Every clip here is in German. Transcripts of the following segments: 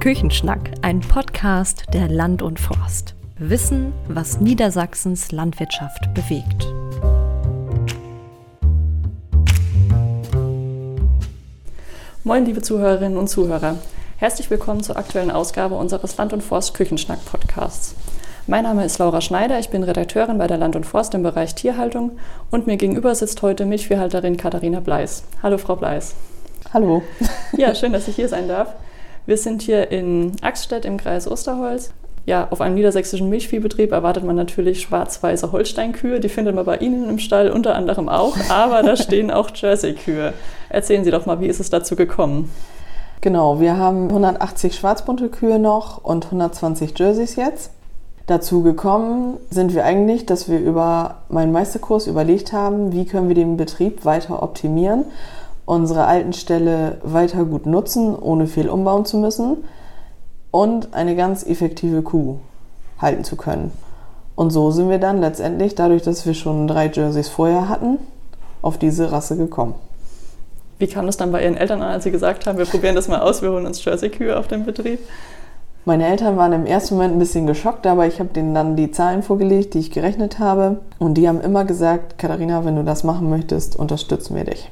Küchenschnack, ein Podcast der Land und Forst. Wissen, was Niedersachsens Landwirtschaft bewegt. Moin, liebe Zuhörerinnen und Zuhörer. Herzlich willkommen zur aktuellen Ausgabe unseres Land und Forst Küchenschnack Podcasts. Mein Name ist Laura Schneider, ich bin Redakteurin bei der Land und Forst im Bereich Tierhaltung und mir gegenüber sitzt heute Milchviehhalterin Katharina Bleis. Hallo, Frau Bleis. Hallo. Ja, schön, dass ich hier sein darf. Wir sind hier in Axstedt im Kreis Osterholz. Ja, auf einem niedersächsischen Milchviehbetrieb erwartet man natürlich schwarz-weiße Holsteinkühe. Die findet man bei Ihnen im Stall unter anderem auch, aber da stehen auch Jersey-Kühe. Erzählen Sie doch mal, wie ist es dazu gekommen? Genau, wir haben 180 schwarzbunte Kühe noch und 120 Jerseys jetzt. Dazu gekommen sind wir eigentlich, dass wir über meinen Meisterkurs überlegt haben, wie können wir den Betrieb weiter optimieren unsere alten Ställe weiter gut nutzen, ohne viel umbauen zu müssen und eine ganz effektive Kuh halten zu können. Und so sind wir dann letztendlich, dadurch, dass wir schon drei Jerseys vorher hatten, auf diese Rasse gekommen. Wie kam das dann bei Ihren Eltern an, als Sie gesagt haben, wir probieren das mal aus, wir holen uns Jersey-Kühe auf den Betrieb? Meine Eltern waren im ersten Moment ein bisschen geschockt, aber ich habe denen dann die Zahlen vorgelegt, die ich gerechnet habe. Und die haben immer gesagt, Katharina, wenn du das machen möchtest, unterstützen wir dich.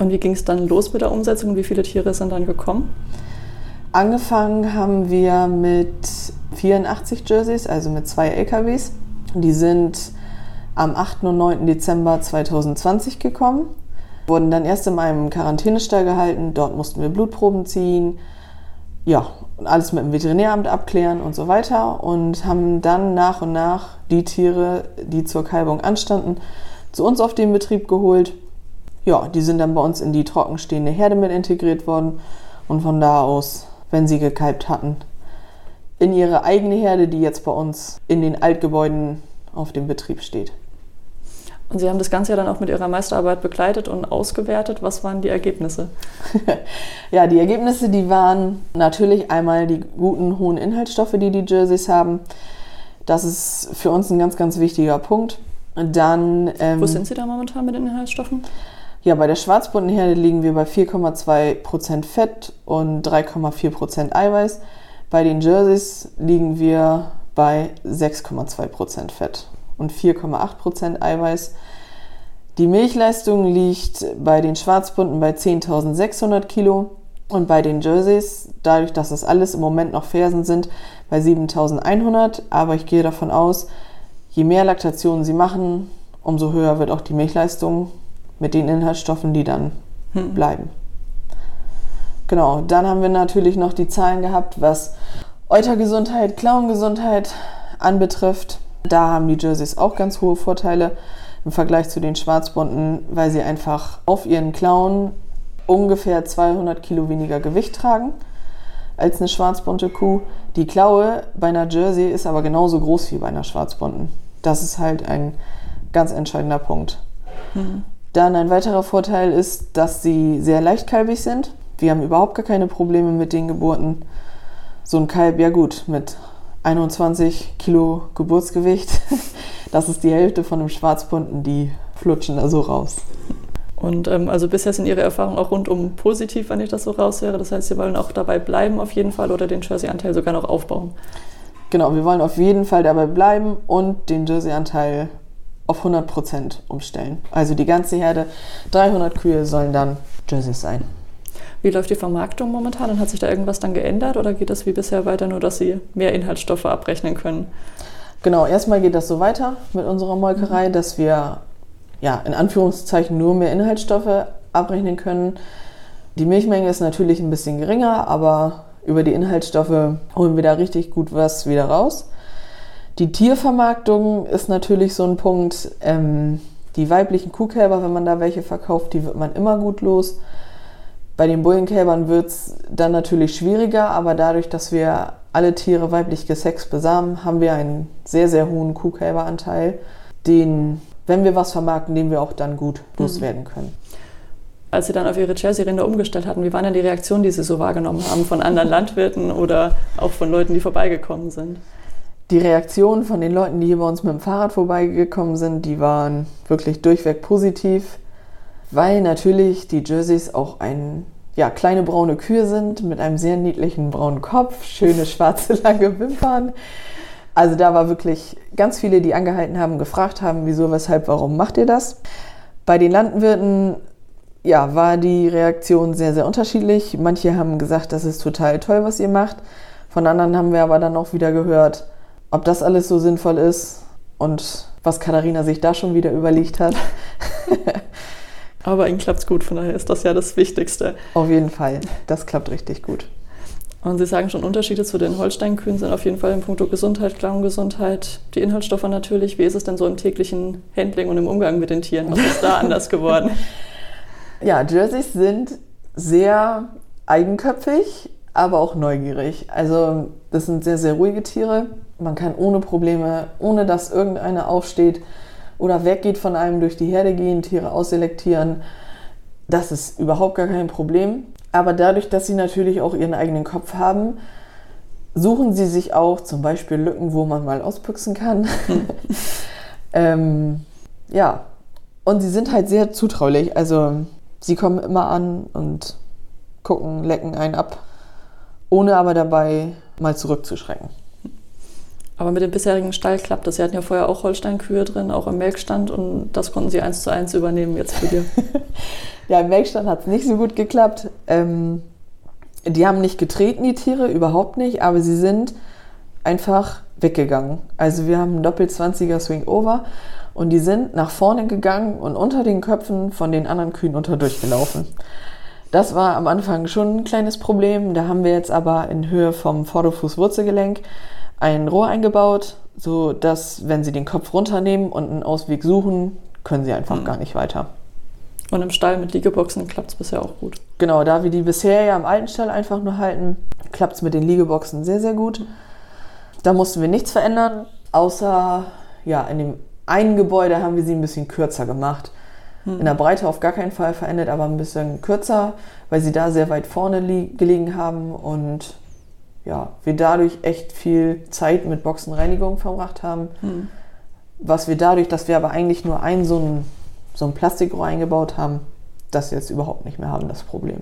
Und wie ging es dann los mit der Umsetzung? Wie viele Tiere sind dann gekommen? Angefangen haben wir mit 84 Jerseys, also mit zwei LKWs. Die sind am 8. und 9. Dezember 2020 gekommen, wurden dann erst in einem Quarantänestall gehalten. Dort mussten wir Blutproben ziehen, ja, alles mit dem Veterinäramt abklären und so weiter und haben dann nach und nach die Tiere, die zur Kalbung anstanden, zu uns auf den Betrieb geholt ja, die sind dann bei uns in die trockenstehende Herde mit integriert worden und von da aus, wenn sie gekalbt hatten, in ihre eigene Herde, die jetzt bei uns in den Altgebäuden auf dem Betrieb steht. Und Sie haben das Ganze ja dann auch mit Ihrer Meisterarbeit begleitet und ausgewertet. Was waren die Ergebnisse? ja, die Ergebnisse, die waren natürlich einmal die guten, hohen Inhaltsstoffe, die die Jerseys haben. Das ist für uns ein ganz, ganz wichtiger Punkt. Dann, ähm, Wo sind Sie da momentan mit den Inhaltsstoffen? Ja, bei der schwarzbunten Herde liegen wir bei 4,2% Fett und 3,4% Eiweiß. Bei den Jerseys liegen wir bei 6,2% Fett und 4,8% Eiweiß. Die Milchleistung liegt bei den Schwarzbunten bei 10.600 Kilo und bei den Jerseys, dadurch, dass das alles im Moment noch Fersen sind, bei 7.100. Aber ich gehe davon aus, je mehr Laktationen sie machen, umso höher wird auch die Milchleistung mit den Inhaltsstoffen, die dann hm. bleiben. Genau, dann haben wir natürlich noch die Zahlen gehabt, was Eutergesundheit, Klauengesundheit anbetrifft. Da haben die Jerseys auch ganz hohe Vorteile im Vergleich zu den Schwarzbunten, weil sie einfach auf ihren Klauen ungefähr 200 Kilo weniger Gewicht tragen als eine schwarzbunte Kuh. Die Klaue bei einer Jersey ist aber genauso groß wie bei einer schwarzbunten. Das ist halt ein ganz entscheidender Punkt. Mhm. Dann ein weiterer Vorteil ist, dass sie sehr leichtkalbig sind. Wir haben überhaupt gar keine Probleme mit den Geburten. So ein Kalb, ja gut, mit 21 Kilo Geburtsgewicht, das ist die Hälfte von einem Schwarzbunten, die flutschen da so raus. Und ähm, also bisher sind Ihre Erfahrungen auch rundum positiv, wenn ich das so raushöre. Das heißt, Sie wollen auch dabei bleiben auf jeden Fall oder den Jersey-Anteil sogar noch aufbauen? Genau, wir wollen auf jeden Fall dabei bleiben und den Jersey-Anteil auf 100 Prozent umstellen. Also die ganze Herde, 300 Kühe sollen dann Jerseys sein. Wie läuft die Vermarktung momentan und hat sich da irgendwas dann geändert oder geht das wie bisher weiter, nur dass Sie mehr Inhaltsstoffe abrechnen können? Genau, erstmal geht das so weiter mit unserer Molkerei, mhm. dass wir ja in Anführungszeichen nur mehr Inhaltsstoffe abrechnen können. Die Milchmenge ist natürlich ein bisschen geringer, aber über die Inhaltsstoffe holen wir da richtig gut was wieder raus. Die Tiervermarktung ist natürlich so ein Punkt. Ähm, die weiblichen Kuhkälber, wenn man da welche verkauft, die wird man immer gut los. Bei den Bullenkälbern wird es dann natürlich schwieriger, aber dadurch, dass wir alle Tiere weiblich gesext besamen, haben wir einen sehr, sehr hohen Kuhkälberanteil, den, wenn wir was vermarkten, den wir auch dann gut mhm. loswerden können. Als Sie dann auf Ihre Jersey-Rinder umgestellt hatten, wie waren denn die Reaktionen, die Sie so wahrgenommen haben von anderen Landwirten oder auch von Leuten, die vorbeigekommen sind? Die Reaktionen von den Leuten, die hier bei uns mit dem Fahrrad vorbeigekommen sind, die waren wirklich durchweg positiv, weil natürlich die Jerseys auch ein ja, kleine braune Kühe sind mit einem sehr niedlichen braunen Kopf, schöne schwarze lange Wimpern. Also da war wirklich ganz viele, die angehalten haben, gefragt haben, wieso, weshalb, warum macht ihr das? Bei den Landwirten ja, war die Reaktion sehr, sehr unterschiedlich. Manche haben gesagt, das ist total toll, was ihr macht. Von anderen haben wir aber dann auch wieder gehört, ob das alles so sinnvoll ist und was Katharina sich da schon wieder überlegt hat. aber ihnen klappt es gut, von daher ist das ja das Wichtigste. Auf jeden Fall, das klappt richtig gut. Und Sie sagen schon, Unterschiede zu den Holsteinkühen sind auf jeden Fall in puncto Gesundheit, Klauengesundheit, die Inhaltsstoffe natürlich. Wie ist es denn so im täglichen Handling und im Umgang mit den Tieren? Was ist da anders geworden? Ja, Jerseys sind sehr eigenköpfig, aber auch neugierig. Also das sind sehr, sehr ruhige Tiere. Man kann ohne Probleme, ohne dass irgendeiner aufsteht oder weggeht von einem durch die Herde gehen, Tiere ausselektieren. Das ist überhaupt gar kein Problem. Aber dadurch, dass sie natürlich auch ihren eigenen Kopf haben, suchen sie sich auch zum Beispiel Lücken, wo man mal auspüchsen kann. ähm, ja, und sie sind halt sehr zutraulich. Also sie kommen immer an und gucken, lecken einen ab, ohne aber dabei mal zurückzuschrecken. Aber mit dem bisherigen Stall klappt das. Sie hatten ja vorher auch Holsteinkühe drin, auch im Melkstand und das konnten Sie eins zu eins übernehmen jetzt für dir. ja, im Melkstand hat es nicht so gut geklappt. Ähm, die haben nicht getreten, die Tiere, überhaupt nicht, aber sie sind einfach weggegangen. Also wir haben einen Doppel-20er Swing-Over und die sind nach vorne gegangen und unter den Köpfen von den anderen Kühen unter durchgelaufen. Das war am Anfang schon ein kleines Problem. Da haben wir jetzt aber in Höhe vom Vorderfußwurzelgelenk ein Rohr eingebaut, so dass wenn sie den Kopf runternehmen und einen Ausweg suchen, können sie einfach mhm. gar nicht weiter. Und im Stall mit Liegeboxen klappt es bisher auch gut. Genau, da wir die bisher ja im alten Stall einfach nur halten, klappt es mit den Liegeboxen sehr, sehr gut. Da mussten wir nichts verändern, außer ja, in dem einen Gebäude haben wir sie ein bisschen kürzer gemacht. Hm. In der Breite auf gar keinen Fall verändert, aber ein bisschen kürzer, weil sie da sehr weit vorne gelegen haben und ja, wir dadurch echt viel Zeit mit Boxenreinigung verbracht haben. Hm. Was wir dadurch, dass wir aber eigentlich nur ein so ein, so ein Plastikrohr eingebaut haben, das jetzt überhaupt nicht mehr haben, das Problem.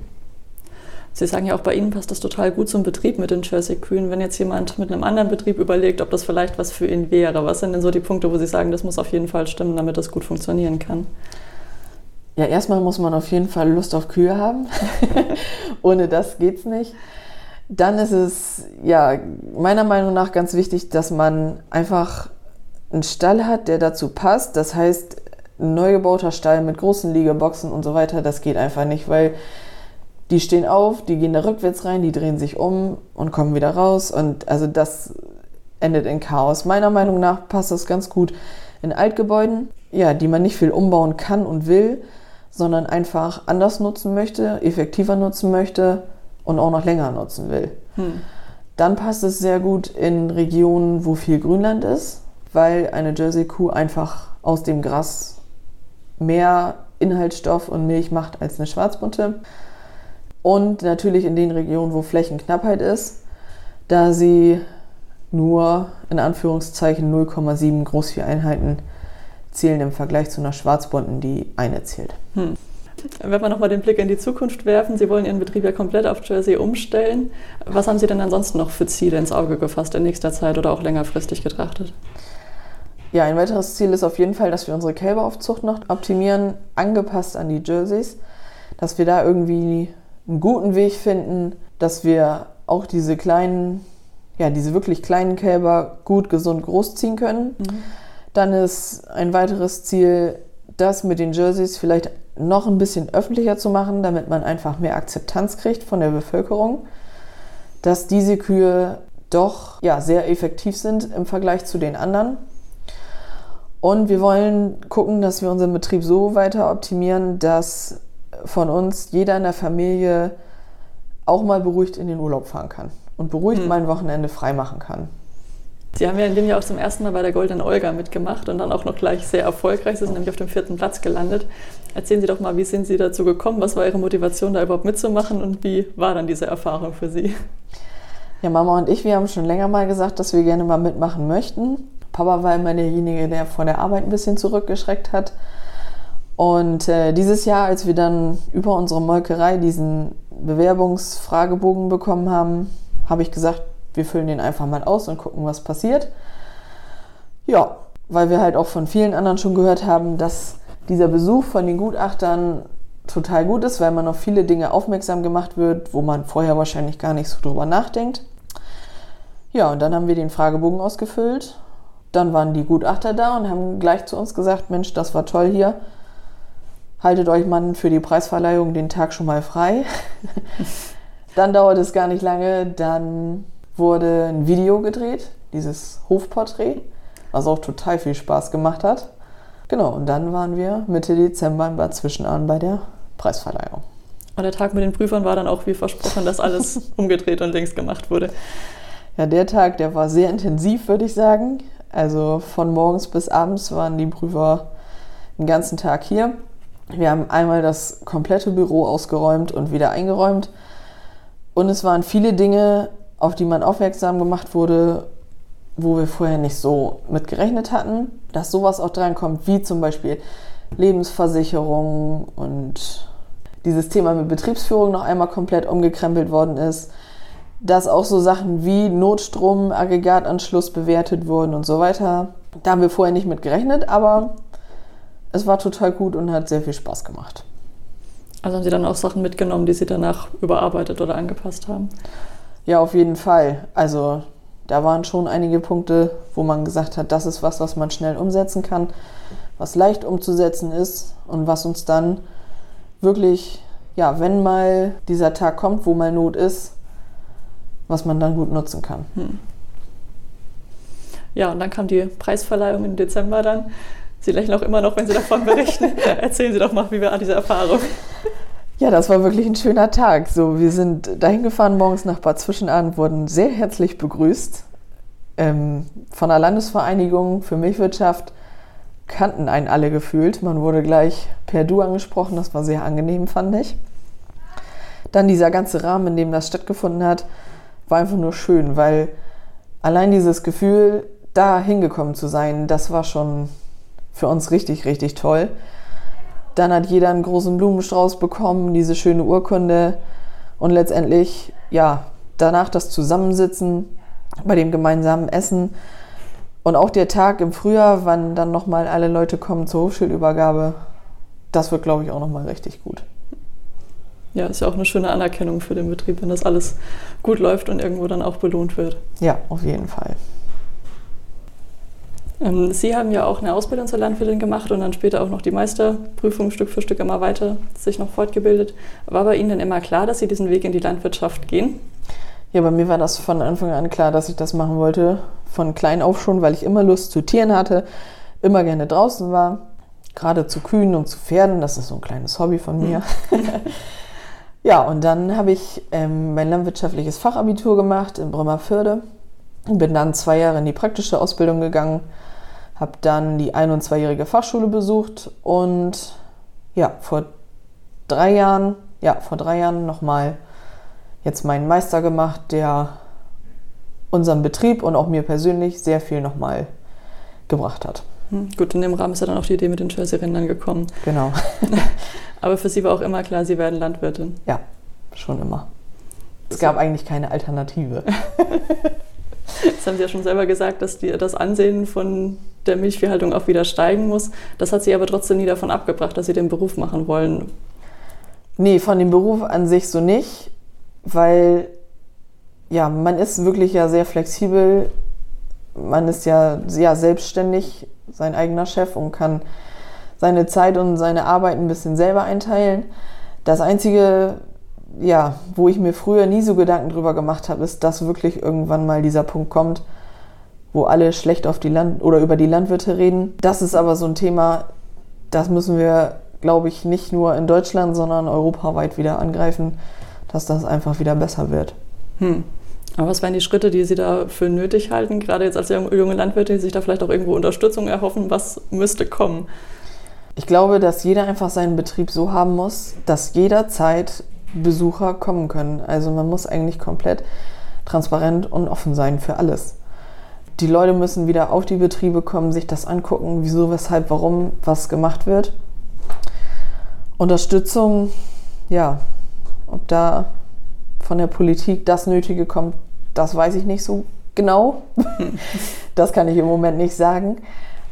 Sie sagen ja auch, bei Ihnen passt das total gut zum Betrieb mit den Jersey-Kühen. Wenn jetzt jemand mit einem anderen Betrieb überlegt, ob das vielleicht was für ihn wäre, was sind denn so die Punkte, wo Sie sagen, das muss auf jeden Fall stimmen, damit das gut funktionieren kann? Ja, erstmal muss man auf jeden Fall Lust auf Kühe haben. Ohne das geht's nicht. Dann ist es ja meiner Meinung nach ganz wichtig, dass man einfach einen Stall hat, der dazu passt. Das heißt, ein neu gebauter Stall mit großen Liegeboxen und so weiter, das geht einfach nicht, weil die stehen auf, die gehen da rückwärts rein, die drehen sich um und kommen wieder raus. Und also das endet in Chaos. Meiner Meinung nach passt das ganz gut in Altgebäuden, ja, die man nicht viel umbauen kann und will, sondern einfach anders nutzen möchte, effektiver nutzen möchte und auch noch länger nutzen will. Hm. Dann passt es sehr gut in Regionen, wo viel Grünland ist, weil eine Jersey-Kuh einfach aus dem Gras mehr Inhaltsstoff und Milch macht als eine Schwarzbunte. Und natürlich in den Regionen, wo Flächenknappheit ist, da sie nur in Anführungszeichen 0,7 Großvieheinheiten zählen im Vergleich zu einer Schwarzbunten, die eine zählt. Hm. Wenn wir nochmal den Blick in die Zukunft werfen, Sie wollen Ihren Betrieb ja komplett auf Jersey umstellen. Was haben Sie denn ansonsten noch für Ziele ins Auge gefasst in nächster Zeit oder auch längerfristig getrachtet? Ja, ein weiteres Ziel ist auf jeden Fall, dass wir unsere Kälberaufzucht noch optimieren, angepasst an die Jerseys, dass wir da irgendwie einen guten Weg finden, dass wir auch diese kleinen, ja, diese wirklich kleinen Kälber gut, gesund großziehen können. Mhm. Dann ist ein weiteres Ziel, das mit den Jerseys vielleicht noch ein bisschen öffentlicher zu machen, damit man einfach mehr Akzeptanz kriegt von der Bevölkerung, dass diese Kühe doch ja, sehr effektiv sind im Vergleich zu den anderen. Und wir wollen gucken, dass wir unseren Betrieb so weiter optimieren, dass von uns jeder in der Familie auch mal beruhigt in den Urlaub fahren kann und beruhigt hm. mal ein Wochenende frei machen kann. Sie haben ja in dem Jahr auch zum ersten Mal bei der Goldenen Olga mitgemacht und dann auch noch gleich sehr erfolgreich. Sie sind nämlich auf dem vierten Platz gelandet. Erzählen Sie doch mal, wie sind Sie dazu gekommen? Was war Ihre Motivation, da überhaupt mitzumachen und wie war dann diese Erfahrung für Sie? Ja, Mama und ich, wir haben schon länger mal gesagt, dass wir gerne mal mitmachen möchten. Papa war immer derjenige, der vor der Arbeit ein bisschen zurückgeschreckt hat. Und äh, dieses Jahr, als wir dann über unsere Molkerei diesen Bewerbungsfragebogen bekommen haben, habe ich gesagt, wir füllen den einfach mal aus und gucken, was passiert. Ja, weil wir halt auch von vielen anderen schon gehört haben, dass dieser Besuch von den Gutachtern total gut ist, weil man auf viele Dinge aufmerksam gemacht wird, wo man vorher wahrscheinlich gar nicht so drüber nachdenkt. Ja, und dann haben wir den Fragebogen ausgefüllt. Dann waren die Gutachter da und haben gleich zu uns gesagt, Mensch, das war toll hier. Haltet euch mal für die Preisverleihung den Tag schon mal frei. dann dauert es gar nicht lange, dann wurde ein Video gedreht, dieses Hofporträt, was auch total viel Spaß gemacht hat. Genau, und dann waren wir Mitte Dezember in Bad Zwischenahn bei der Preisverleihung. Und der Tag mit den Prüfern war dann auch wie versprochen, dass alles umgedreht und längst gemacht wurde. Ja, der Tag, der war sehr intensiv, würde ich sagen. Also von morgens bis abends waren die Prüfer den ganzen Tag hier. Wir haben einmal das komplette Büro ausgeräumt und wieder eingeräumt. Und es waren viele Dinge, auf die man aufmerksam gemacht wurde, wo wir vorher nicht so mit gerechnet hatten, dass sowas auch drankommt, wie zum Beispiel Lebensversicherung und dieses Thema mit Betriebsführung noch einmal komplett umgekrempelt worden ist, dass auch so Sachen wie Notstrom, Aggregatanschluss bewertet wurden und so weiter. Da haben wir vorher nicht mit gerechnet, aber es war total gut und hat sehr viel Spaß gemacht. Also haben Sie dann auch Sachen mitgenommen, die Sie danach überarbeitet oder angepasst haben? Ja, auf jeden Fall. Also da waren schon einige Punkte, wo man gesagt hat, das ist was, was man schnell umsetzen kann, was leicht umzusetzen ist und was uns dann wirklich, ja, wenn mal dieser Tag kommt, wo mal Not ist, was man dann gut nutzen kann. Hm. Ja, und dann kam die Preisverleihung im Dezember dann. Sie lächeln auch immer noch, wenn Sie davon berichten. Erzählen Sie doch mal, wie war diese Erfahrung? Ja, das war wirklich ein schöner Tag. So, wir sind dahin gefahren morgens nach Bad Zwischenahn, wurden sehr herzlich begrüßt. Ähm, von der Landesvereinigung für Milchwirtschaft kannten einen alle gefühlt. Man wurde gleich per Du angesprochen, das war sehr angenehm, fand ich. Dann dieser ganze Rahmen, in dem das stattgefunden hat, war einfach nur schön, weil allein dieses Gefühl, da hingekommen zu sein, das war schon für uns richtig, richtig toll. Dann hat jeder einen großen Blumenstrauß bekommen, diese schöne Urkunde und letztendlich, ja, danach das Zusammensitzen bei dem gemeinsamen Essen und auch der Tag im Frühjahr, wann dann nochmal alle Leute kommen zur Hochschulübergabe, das wird, glaube ich, auch nochmal richtig gut. Ja, ist ja auch eine schöne Anerkennung für den Betrieb, wenn das alles gut läuft und irgendwo dann auch belohnt wird. Ja, auf jeden Fall. Ähm, Sie haben ja auch eine Ausbildung zur Landwirtin gemacht und dann später auch noch die Meisterprüfung Stück für Stück immer weiter sich noch fortgebildet. War bei Ihnen denn immer klar, dass Sie diesen Weg in die Landwirtschaft gehen? Ja, bei mir war das von Anfang an klar, dass ich das machen wollte. Von klein auf schon, weil ich immer Lust zu Tieren hatte, immer gerne draußen war. Gerade zu Kühen und zu Pferden, das ist so ein kleines Hobby von mir. ja, und dann habe ich ähm, mein landwirtschaftliches Fachabitur gemacht in Bremerförde. Bin dann zwei Jahre in die praktische Ausbildung gegangen habe dann die ein- und zweijährige Fachschule besucht und ja, vor drei Jahren, ja, vor drei Jahren nochmal jetzt meinen Meister gemacht, der unserem Betrieb und auch mir persönlich sehr viel nochmal gebracht hat. Hm, gut, in dem Rahmen ist ja dann auch die Idee mit den Jersey-Rindern gekommen. Genau. Aber für Sie war auch immer klar, Sie werden Landwirtin. Ja, schon immer. Es gab eigentlich keine Alternative. Das haben Sie ja schon selber gesagt, dass die, das Ansehen von der Milchviehhaltung auch wieder steigen muss. Das hat Sie aber trotzdem nie davon abgebracht, dass Sie den Beruf machen wollen. Nee, von dem Beruf an sich so nicht, weil ja, man ist wirklich ja sehr flexibel. Man ist ja sehr selbstständig, sein eigener Chef und kann seine Zeit und seine Arbeit ein bisschen selber einteilen. Das Einzige, ja, wo ich mir früher nie so Gedanken drüber gemacht habe, ist, dass wirklich irgendwann mal dieser Punkt kommt, wo alle schlecht auf die Land oder über die Landwirte reden. Das ist aber so ein Thema, das müssen wir, glaube ich, nicht nur in Deutschland, sondern europaweit wieder angreifen, dass das einfach wieder besser wird. Hm. Aber was wären die Schritte, die Sie da für nötig halten, gerade jetzt als junge Landwirte, die sich da vielleicht auch irgendwo Unterstützung erhoffen? Was müsste kommen? Ich glaube, dass jeder einfach seinen Betrieb so haben muss, dass jederzeit Besucher kommen können. Also man muss eigentlich komplett transparent und offen sein für alles. Die Leute müssen wieder auf die Betriebe kommen, sich das angucken, wieso, weshalb, warum was gemacht wird. Unterstützung, ja, Ob da von der Politik das Nötige kommt, das weiß ich nicht so genau. das kann ich im Moment nicht sagen.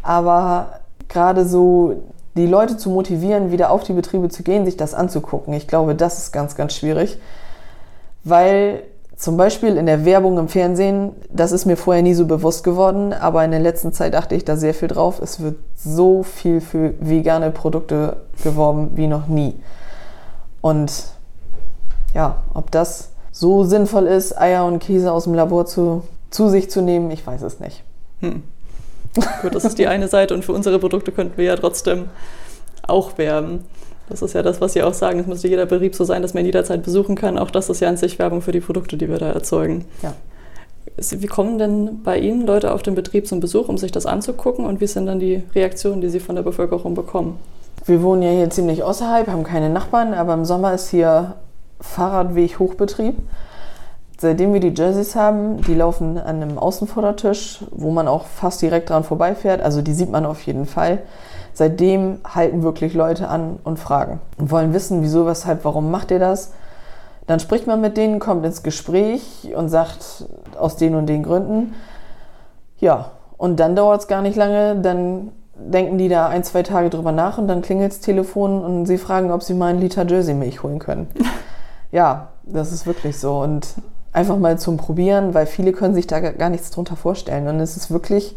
Aber gerade so die Leute zu motivieren, wieder auf die Betriebe zu gehen, sich das anzugucken, ich glaube, das ist ganz, ganz schwierig. Weil zum Beispiel in der Werbung im Fernsehen, das ist mir vorher nie so bewusst geworden, aber in der letzten Zeit achte ich da sehr viel drauf. Es wird so viel für vegane Produkte geworben wie noch nie. Und ja, ob das so sinnvoll ist, Eier und Käse aus dem Labor zu, zu sich zu nehmen, ich weiß es nicht. Hm. Gut, das ist die eine Seite und für unsere Produkte könnten wir ja trotzdem auch werben. Das ist ja das, was Sie auch sagen. Es müsste jeder Betrieb so sein, dass man ihn jederzeit besuchen kann. Auch das ist ja an sich Werbung für die Produkte, die wir da erzeugen. Ja. Wie kommen denn bei Ihnen Leute auf den Betrieb zum Besuch, um sich das anzugucken? Und wie sind dann die Reaktionen, die Sie von der Bevölkerung bekommen? Wir wohnen ja hier ziemlich außerhalb, haben keine Nachbarn, aber im Sommer ist hier Fahrradweg Hochbetrieb. Seitdem wir die Jerseys haben, die laufen an einem Außenvordertisch, wo man auch fast direkt dran vorbeifährt. Also die sieht man auf jeden Fall. Seitdem halten wirklich Leute an und fragen und wollen wissen, wieso, weshalb, warum macht ihr das? Dann spricht man mit denen, kommt ins Gespräch und sagt aus den und den Gründen. Ja, und dann dauert es gar nicht lange, dann denken die da ein, zwei Tage drüber nach und dann klingelt das Telefon und sie fragen, ob sie mal einen Liter Jersey-Milch holen können. ja, das ist wirklich so. Und einfach mal zum Probieren, weil viele können sich da gar nichts drunter vorstellen. Und es ist wirklich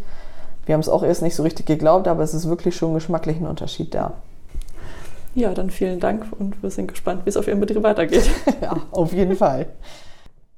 wir haben es auch erst nicht so richtig geglaubt, aber es ist wirklich schon geschmacklich ein Unterschied da. Ja, dann vielen Dank und wir sind gespannt, wie es auf Ihrem Betrieb weitergeht. ja, auf jeden Fall.